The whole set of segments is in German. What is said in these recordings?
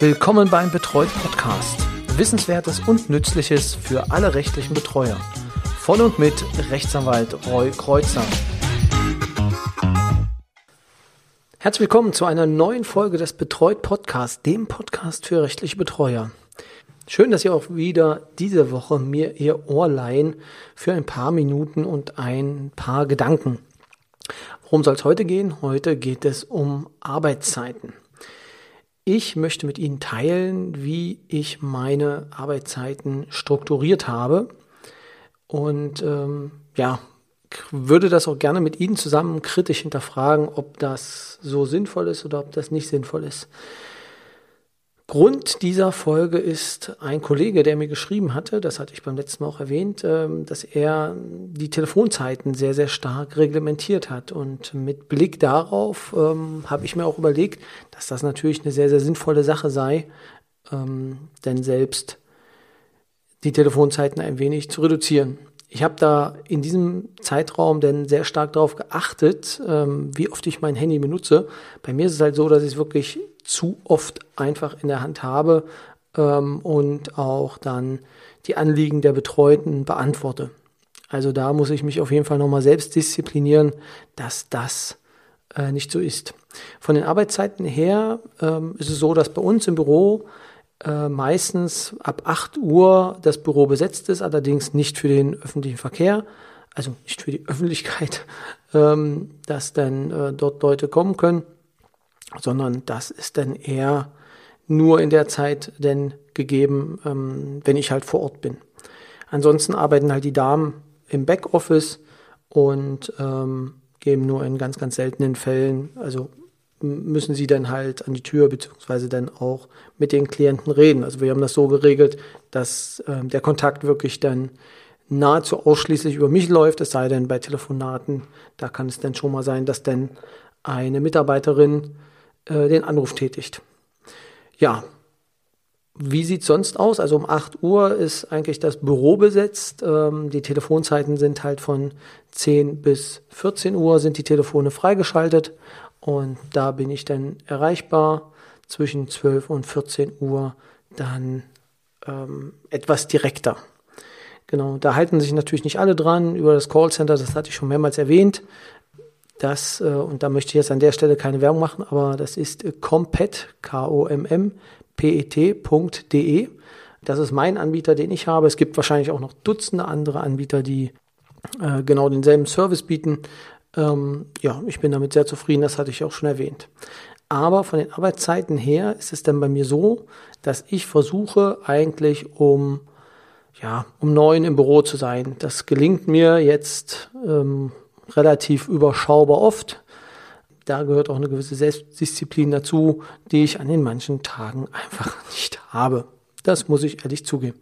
Willkommen beim Betreut Podcast. Wissenswertes und Nützliches für alle rechtlichen Betreuer. Von und mit Rechtsanwalt Roy Kreuzer. Herzlich willkommen zu einer neuen Folge des Betreut Podcasts, dem Podcast für rechtliche Betreuer. Schön, dass ihr auch wieder diese Woche mir ihr Ohr leihen für ein paar Minuten und ein paar Gedanken. Worum soll es heute gehen? Heute geht es um Arbeitszeiten. Ich möchte mit Ihnen teilen, wie ich meine Arbeitszeiten strukturiert habe und ähm, ja, würde das auch gerne mit Ihnen zusammen kritisch hinterfragen, ob das so sinnvoll ist oder ob das nicht sinnvoll ist. Grund dieser Folge ist ein Kollege, der mir geschrieben hatte, das hatte ich beim letzten Mal auch erwähnt, ähm, dass er die Telefonzeiten sehr, sehr stark reglementiert hat. Und mit Blick darauf ähm, habe ich mir auch überlegt, dass das natürlich eine sehr, sehr sinnvolle Sache sei, ähm, denn selbst die Telefonzeiten ein wenig zu reduzieren. Ich habe da in diesem Zeitraum denn sehr stark darauf geachtet, ähm, wie oft ich mein Handy benutze. Bei mir ist es halt so, dass ich es wirklich zu oft einfach in der Hand habe ähm, und auch dann die Anliegen der Betreuten beantworte. Also da muss ich mich auf jeden Fall nochmal selbst disziplinieren, dass das äh, nicht so ist. Von den Arbeitszeiten her ähm, ist es so, dass bei uns im Büro äh, meistens ab 8 Uhr das Büro besetzt ist, allerdings nicht für den öffentlichen Verkehr, also nicht für die Öffentlichkeit, ähm, dass dann äh, dort Leute kommen können, sondern das ist dann eher nur in der Zeit denn gegeben, ähm, wenn ich halt vor Ort bin. Ansonsten arbeiten halt die Damen im Backoffice und ähm, geben nur in ganz, ganz seltenen Fällen, also müssen sie dann halt an die Tür beziehungsweise dann auch mit den Klienten reden. Also wir haben das so geregelt, dass äh, der Kontakt wirklich dann nahezu ausschließlich über mich läuft, es sei denn bei Telefonaten, da kann es dann schon mal sein, dass dann eine Mitarbeiterin äh, den Anruf tätigt. Ja, wie sieht sonst aus? Also um 8 Uhr ist eigentlich das Büro besetzt. Ähm, die Telefonzeiten sind halt von 10 bis 14 Uhr sind die Telefone freigeschaltet. Und da bin ich dann erreichbar zwischen 12 und 14 Uhr dann ähm, etwas direkter. Genau, da halten sich natürlich nicht alle dran über das Callcenter, das hatte ich schon mehrmals erwähnt. Das, äh, und da möchte ich jetzt an der Stelle keine Werbung machen, aber das ist Compet, K-O-M-M-P-E-T.de. Das ist mein Anbieter, den ich habe. Es gibt wahrscheinlich auch noch Dutzende andere Anbieter, die äh, genau denselben Service bieten. Ähm, ja, ich bin damit sehr zufrieden, das hatte ich auch schon erwähnt. Aber von den Arbeitszeiten her ist es dann bei mir so, dass ich versuche eigentlich um ja, um neun im Büro zu sein. Das gelingt mir jetzt ähm, relativ überschaubar oft. Da gehört auch eine gewisse Selbstdisziplin dazu, die ich an den manchen Tagen einfach nicht habe. Das muss ich ehrlich zugeben.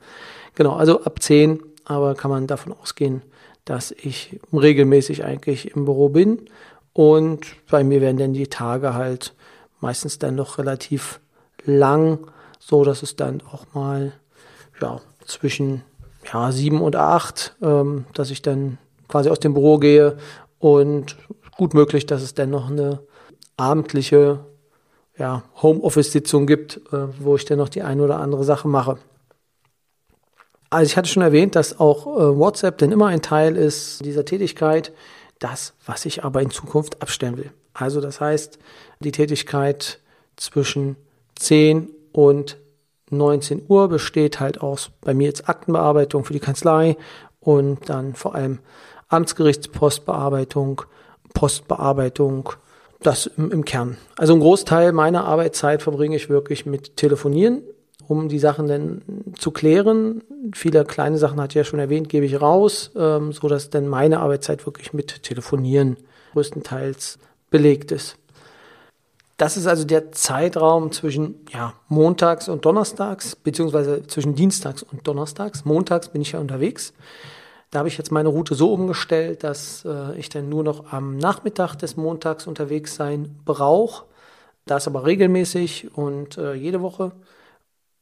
Genau, also ab zehn, aber kann man davon ausgehen, dass ich regelmäßig eigentlich im Büro bin. Und bei mir werden dann die Tage halt meistens dann noch relativ lang, so dass es dann auch mal ja, zwischen ja, sieben und acht, ähm, dass ich dann quasi aus dem Büro gehe und gut möglich, dass es dann noch eine abendliche ja, Homeoffice-Sitzung gibt, äh, wo ich dann noch die eine oder andere Sache mache. Also ich hatte schon erwähnt, dass auch äh, WhatsApp denn immer ein Teil ist dieser Tätigkeit, das, was ich aber in Zukunft abstellen will. Also das heißt, die Tätigkeit zwischen 10 und 19 Uhr besteht halt aus bei mir jetzt Aktenbearbeitung für die Kanzlei und dann vor allem Amtsgerichtspostbearbeitung, Postbearbeitung, das im, im Kern. Also ein Großteil meiner Arbeitszeit verbringe ich wirklich mit Telefonieren um die Sachen dann zu klären. Viele kleine Sachen hat ich ja schon erwähnt, gebe ich raus, ähm, so dass dann meine Arbeitszeit wirklich mit Telefonieren größtenteils belegt ist. Das ist also der Zeitraum zwischen ja, montags und donnerstags, beziehungsweise zwischen dienstags und donnerstags. Montags bin ich ja unterwegs. Da habe ich jetzt meine Route so umgestellt, dass äh, ich dann nur noch am Nachmittag des Montags unterwegs sein brauche. Das aber regelmäßig und äh, jede Woche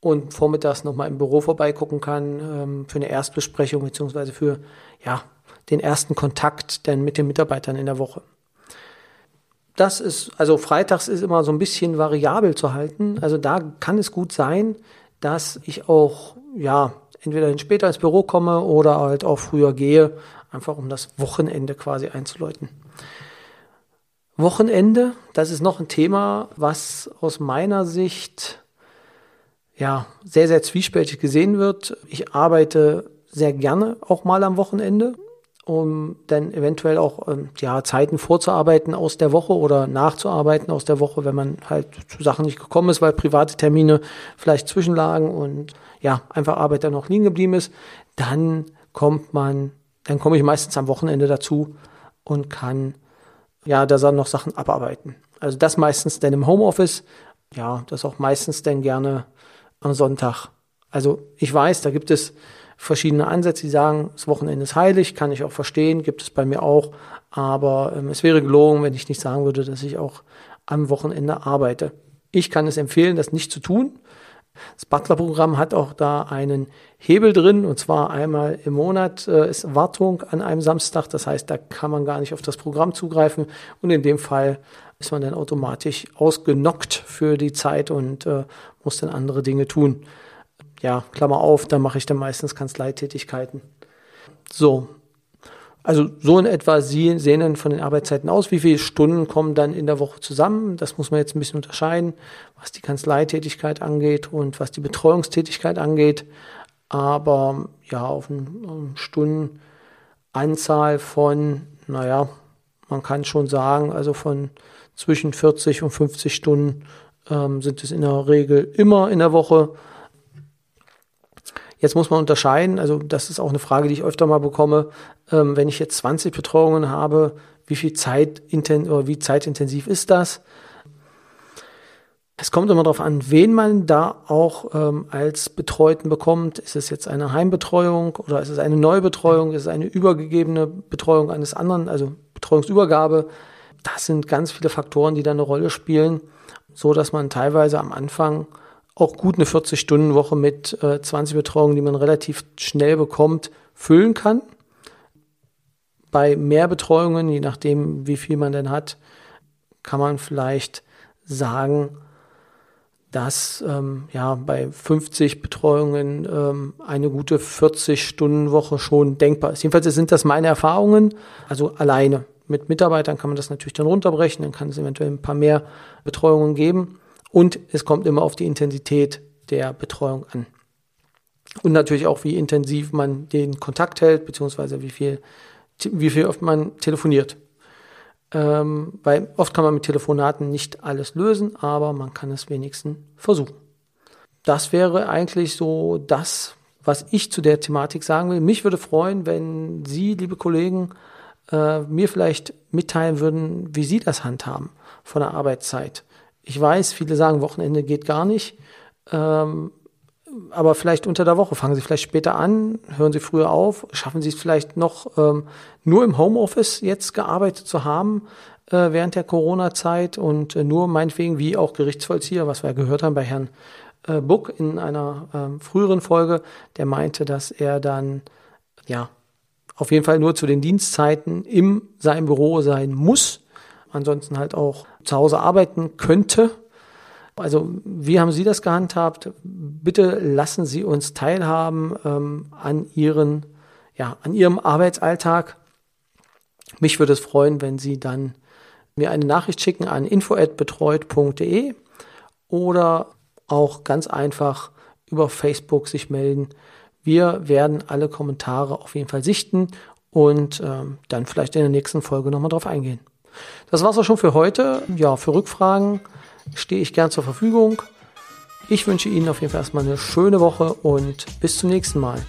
und vormittags nochmal im Büro vorbeigucken kann ähm, für eine Erstbesprechung beziehungsweise für ja, den ersten Kontakt dann mit den Mitarbeitern in der Woche. das ist, also freitags ist immer so ein bisschen variabel zu halten. Also da kann es gut sein, dass ich auch, ja, entweder später ins Büro komme oder halt auch früher gehe, einfach um das Wochenende quasi einzuläuten. Wochenende, das ist noch ein Thema, was aus meiner Sicht ja sehr, sehr zwiespältig gesehen wird. Ich arbeite sehr gerne auch mal am Wochenende, um dann eventuell auch ähm, ja, Zeiten vorzuarbeiten aus der Woche oder nachzuarbeiten aus der Woche, wenn man halt zu Sachen nicht gekommen ist, weil private Termine vielleicht zwischenlagen und ja, einfach Arbeit dann noch liegen geblieben ist, dann kommt man, dann komme ich meistens am Wochenende dazu und kann ja, da dann noch Sachen abarbeiten. Also das meistens dann im Homeoffice, ja, das auch meistens dann gerne am Sonntag. Also ich weiß, da gibt es verschiedene Ansätze, die sagen, das Wochenende ist heilig, kann ich auch verstehen, gibt es bei mir auch, aber ähm, es wäre gelogen, wenn ich nicht sagen würde, dass ich auch am Wochenende arbeite. Ich kann es empfehlen, das nicht zu tun. Das Butler-Programm hat auch da einen Hebel drin, und zwar einmal im Monat äh, ist Wartung an einem Samstag. Das heißt, da kann man gar nicht auf das Programm zugreifen. Und in dem Fall ist man dann automatisch ausgenockt für die Zeit und äh, muss dann andere Dinge tun. Ja, Klammer auf, da mache ich dann meistens Kanzleitätigkeiten. So, also so in etwa Sie sehen dann von den Arbeitszeiten aus, wie viele Stunden kommen dann in der Woche zusammen. Das muss man jetzt ein bisschen unterscheiden, was die Kanzleitätigkeit angeht und was die Betreuungstätigkeit angeht. Aber ja, auf eine Stundenanzahl von, naja, man kann schon sagen, also von zwischen 40 und 50 Stunden ähm, sind es in der Regel immer in der Woche. Jetzt muss man unterscheiden, also das ist auch eine Frage, die ich öfter mal bekomme. Ähm, wenn ich jetzt 20 Betreuungen habe, wie viel Zeit oder wie zeitintensiv ist das? Es kommt immer darauf an, wen man da auch ähm, als Betreuten bekommt. Ist es jetzt eine Heimbetreuung oder ist es eine Neubetreuung? Ist es eine übergegebene Betreuung eines anderen, also Betreuungsübergabe? Das sind ganz viele Faktoren, die da eine Rolle spielen, so dass man teilweise am Anfang auch gut eine 40-Stunden-Woche mit äh, 20 Betreuungen, die man relativ schnell bekommt, füllen kann. Bei mehr Betreuungen, je nachdem, wie viel man denn hat, kann man vielleicht sagen, dass ähm, ja bei 50 Betreuungen ähm, eine gute 40-Stunden-Woche schon denkbar ist. Jedenfalls sind das meine Erfahrungen, also alleine. Mit Mitarbeitern kann man das natürlich dann runterbrechen, dann kann es eventuell ein paar mehr Betreuungen geben. Und es kommt immer auf die Intensität der Betreuung an. Und natürlich auch, wie intensiv man den Kontakt hält, beziehungsweise wie viel, wie viel oft man telefoniert. Ähm, weil oft kann man mit Telefonaten nicht alles lösen, aber man kann es wenigstens versuchen. Das wäre eigentlich so das, was ich zu der Thematik sagen will. Mich würde freuen, wenn Sie, liebe Kollegen, äh, mir vielleicht mitteilen würden, wie Sie das handhaben von der Arbeitszeit. Ich weiß, viele sagen, Wochenende geht gar nicht. Ähm, aber vielleicht unter der Woche. Fangen Sie vielleicht später an, hören Sie früher auf, schaffen Sie es vielleicht noch ähm, nur im Homeoffice jetzt gearbeitet zu haben äh, während der Corona-Zeit und äh, nur meinetwegen wie auch Gerichtsvollzieher, was wir gehört haben bei Herrn äh, Buck in einer ähm, früheren Folge, der meinte, dass er dann ja auf jeden Fall nur zu den Dienstzeiten in seinem Büro sein muss ansonsten halt auch zu Hause arbeiten könnte. Also wie haben Sie das gehandhabt? Bitte lassen Sie uns teilhaben ähm, an Ihren, ja, an Ihrem Arbeitsalltag. Mich würde es freuen, wenn Sie dann mir eine Nachricht schicken an info@betreut.de oder auch ganz einfach über Facebook sich melden. Wir werden alle Kommentare auf jeden Fall sichten und ähm, dann vielleicht in der nächsten Folge nochmal drauf eingehen. Das war's auch schon für heute. Ja, für Rückfragen stehe ich gern zur Verfügung. Ich wünsche Ihnen auf jeden Fall erstmal eine schöne Woche und bis zum nächsten Mal.